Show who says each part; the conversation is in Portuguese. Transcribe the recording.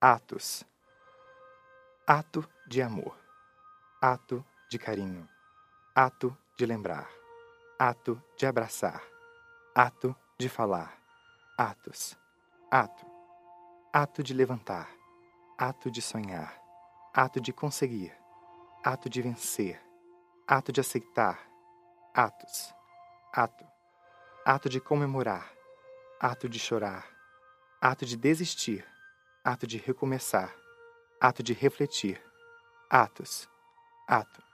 Speaker 1: Atos. Ato de amor. Ato de carinho. Ato de lembrar. Ato de abraçar. Ato de falar. Atos. Ato. Ato de levantar. Ato de sonhar. Ato de conseguir. Ato de vencer. Ato de aceitar. Atos. Ato. Ato de comemorar. Ato de chorar. Ato de desistir ato de recomeçar, ato de refletir, atos, ato.